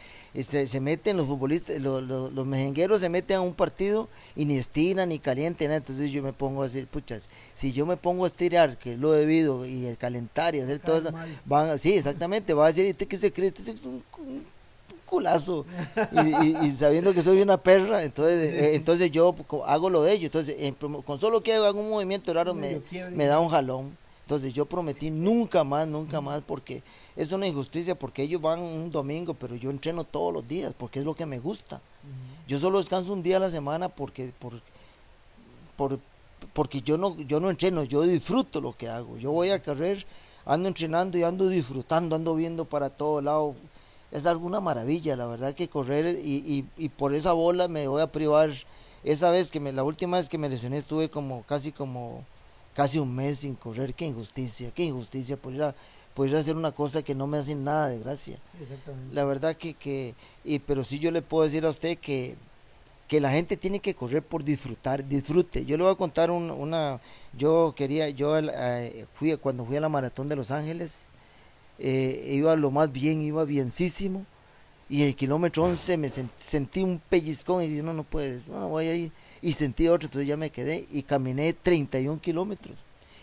se, se meten los futbolistas, los, los, los, mejengueros se meten a un partido y ni estiran ni calientan, entonces yo me pongo a decir, puchas, si yo me pongo a estirar, que es lo debido, y a calentar y hacer todo eso, van, sí, exactamente, va a decir, ¿este que se cree? Este es un, un culazo, y, y, y, sabiendo que soy una perra, entonces, eh, entonces yo hago lo de ellos, entonces eh, con solo que haga un movimiento raro me, me da un jalón. Entonces yo prometí nunca más, nunca más, porque es una injusticia, porque ellos van un domingo, pero yo entreno todos los días, porque es lo que me gusta. Uh -huh. Yo solo descanso un día a la semana porque, por, por, porque yo, no, yo no entreno, yo disfruto lo que hago. Yo voy a correr, ando entrenando y ando disfrutando, ando viendo para todos lados. Es alguna maravilla, la verdad que correr y, y, y por esa bola me voy a privar. Esa vez que me, la última vez que me lesioné estuve como casi como casi un mes sin correr, qué injusticia, qué injusticia por ir a, por ir a hacer una cosa que no me hace nada de gracia. La verdad que, que y, pero sí yo le puedo decir a usted que, que la gente tiene que correr por disfrutar, disfrute. Yo le voy a contar un, una, yo quería, yo eh, fui cuando fui a la maratón de Los Ángeles, eh, iba lo más bien, iba bienísimo, y el kilómetro 11 me sent, sentí un pellizcón y yo no, no puedes, no, no voy a ir y sentí otro, entonces ya me quedé y caminé 31 kilómetros.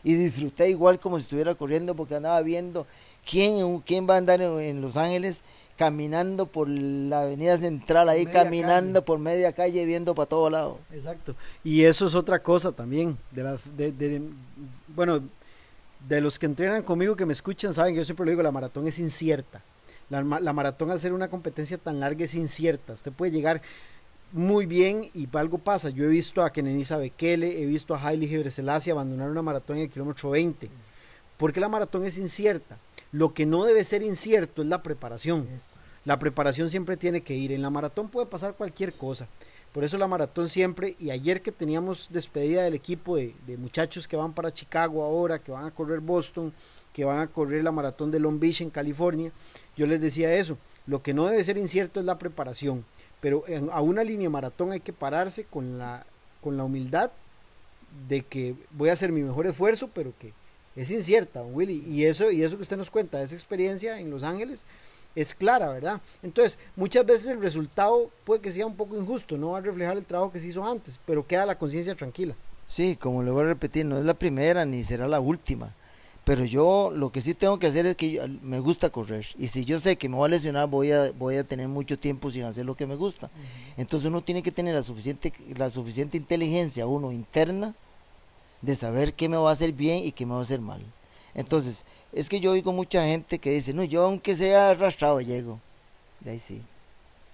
Y disfruté igual como si estuviera corriendo porque andaba viendo quién, quién va a andar en, Los Ángeles caminando por la avenida central ahí caminando calle. por media calle viendo para todo lado. Exacto. Y eso es otra cosa también de, la, de, de, bueno de los que entrenan conmigo que me escuchan saben que yo siempre lo digo la maratón es incierta. La, la maratón al ser una competencia tan larga es incierta. Usted puede llegar muy bien y algo pasa. Yo he visto a Kenenisa Bekele, he visto a Haile Gebrselassie abandonar una maratón en el kilómetro 20. Porque la maratón es incierta. Lo que no debe ser incierto es la preparación. La preparación siempre tiene que ir. En la maratón puede pasar cualquier cosa. Por eso la maratón siempre, y ayer que teníamos despedida del equipo de, de muchachos que van para Chicago ahora, que van a correr Boston, que van a correr la maratón de Long Beach en California, yo les decía eso. Lo que no debe ser incierto es la preparación pero en, a una línea maratón hay que pararse con la, con la humildad de que voy a hacer mi mejor esfuerzo, pero que es incierta, Willy, y eso, y eso que usted nos cuenta, esa experiencia en Los Ángeles, es clara, ¿verdad? Entonces, muchas veces el resultado puede que sea un poco injusto, no va a reflejar el trabajo que se hizo antes, pero queda la conciencia tranquila. Sí, como le voy a repetir, no es la primera ni será la última. Pero yo lo que sí tengo que hacer es que yo, me gusta correr. Y si yo sé que me voy a lesionar, voy a, voy a tener mucho tiempo sin hacer lo que me gusta. Entonces uno tiene que tener la suficiente, la suficiente inteligencia, uno interna, de saber qué me va a hacer bien y qué me va a hacer mal. Entonces, es que yo oigo mucha gente que dice, no, yo aunque sea arrastrado llego. De ahí sí.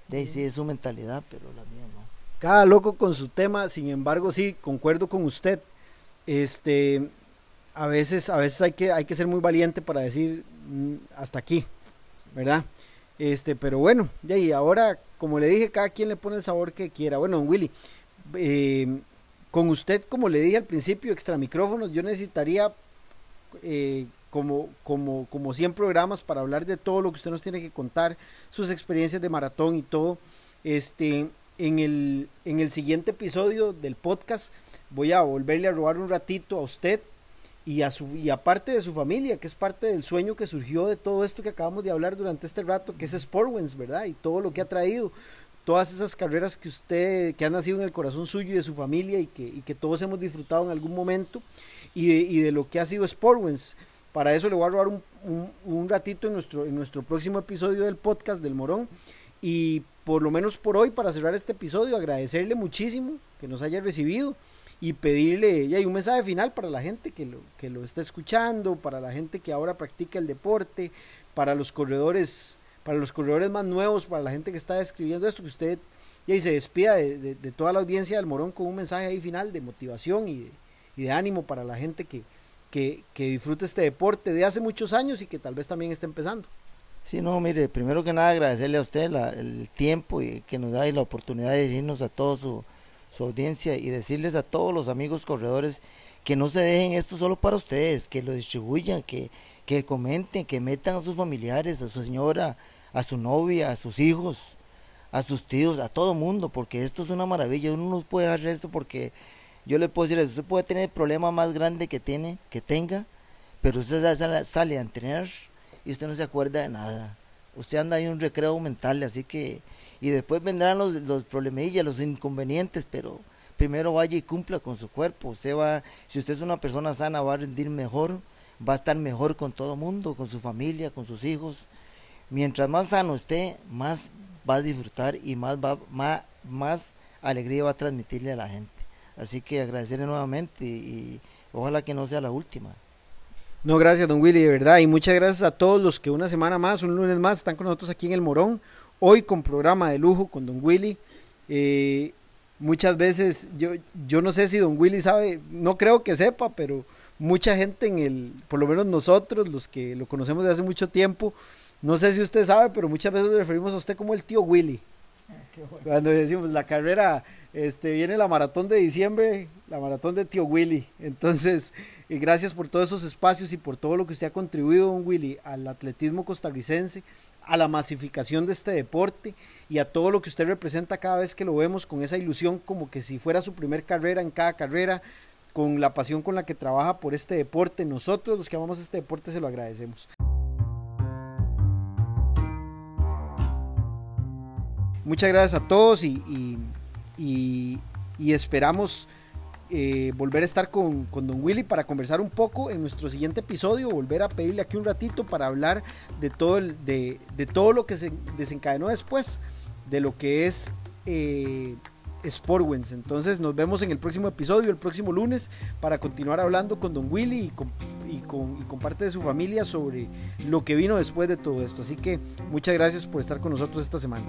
De ahí sí es su mentalidad, pero la mía no. Cada loco con su tema, sin embargo, sí, concuerdo con usted. Este, a veces, a veces hay que, hay que ser muy valiente para decir mm, hasta aquí, ¿verdad? Este, pero bueno, y ahora, como le dije, cada quien le pone el sabor que quiera. Bueno, Willy, eh, con usted, como le dije al principio, extra micrófonos, yo necesitaría eh, como, como, como 100 programas para hablar de todo lo que usted nos tiene que contar, sus experiencias de maratón y todo. Este, en el, en el siguiente episodio del podcast voy a volverle a robar un ratito a usted y, a su, y aparte de su familia, que es parte del sueño que surgió de todo esto que acabamos de hablar durante este rato, que es Sportwens, ¿verdad? Y todo lo que ha traído, todas esas carreras que usted, que han nacido en el corazón suyo y de su familia y que, y que todos hemos disfrutado en algún momento, y de, y de lo que ha sido Sportwens. Para eso le voy a robar un, un, un ratito en nuestro, en nuestro próximo episodio del podcast del Morón. Y por lo menos por hoy, para cerrar este episodio, agradecerle muchísimo que nos haya recibido y pedirle ya hay un mensaje final para la gente que lo, que lo está escuchando, para la gente que ahora practica el deporte, para los corredores, para los corredores más nuevos, para la gente que está escribiendo esto, que usted y se despida de, toda la audiencia del Morón con un mensaje ahí final de motivación y de, y de ánimo para la gente que, que, que disfruta este deporte de hace muchos años y que tal vez también esté empezando. Sí, no, mire, primero que nada agradecerle a usted la, el tiempo y que nos da y la oportunidad de decirnos a todos su, su audiencia y decirles a todos los amigos corredores que no se dejen esto solo para ustedes, que lo distribuyan, que, que comenten, que metan a sus familiares, a su señora, a su novia, a sus hijos, a sus tíos, a todo mundo, porque esto es una maravilla. Uno no puede hacer esto porque yo le puedo decir, usted puede tener el problema más grande que tiene, que tenga, pero usted sale a entrenar y usted no se acuerda de nada. Usted anda en un recreo mental, así que y después vendrán los, los problemillas, los inconvenientes, pero primero vaya y cumpla con su cuerpo. Usted va, si usted es una persona sana, va a rendir mejor, va a estar mejor con todo el mundo, con su familia, con sus hijos. Mientras más sano esté, más va a disfrutar y más, va, más, más alegría va a transmitirle a la gente. Así que agradecerle nuevamente y, y ojalá que no sea la última. No, gracias, don Willy, de verdad. Y muchas gracias a todos los que una semana más, un lunes más, están con nosotros aquí en el Morón. Hoy con programa de lujo con Don Willy. Eh, muchas veces, yo, yo no sé si Don Willy sabe, no creo que sepa, pero mucha gente en el, por lo menos nosotros, los que lo conocemos de hace mucho tiempo, no sé si usted sabe, pero muchas veces nos referimos a usted como el tío Willy. Ah, Cuando decimos la carrera, este, viene la maratón de diciembre, la maratón de tío Willy. Entonces, eh, gracias por todos esos espacios y por todo lo que usted ha contribuido, don Willy, al atletismo costarricense, a la masificación de este deporte y a todo lo que usted representa cada vez que lo vemos con esa ilusión como que si fuera su primer carrera en cada carrera, con la pasión con la que trabaja por este deporte. Nosotros los que amamos este deporte se lo agradecemos. Muchas gracias a todos y, y, y esperamos eh, volver a estar con, Don Willy para conversar un poco en nuestro siguiente episodio, volver a pedirle aquí un ratito para hablar de todo, el, de, todo lo que se desencadenó después, de lo que es eh, Sportwens. Entonces nos vemos en el próximo episodio, el próximo lunes, para continuar hablando con Don Willy con, y con, y con parte de su familia sobre lo que vino después de todo esto. Así que muchas gracias por estar con nosotros esta semana.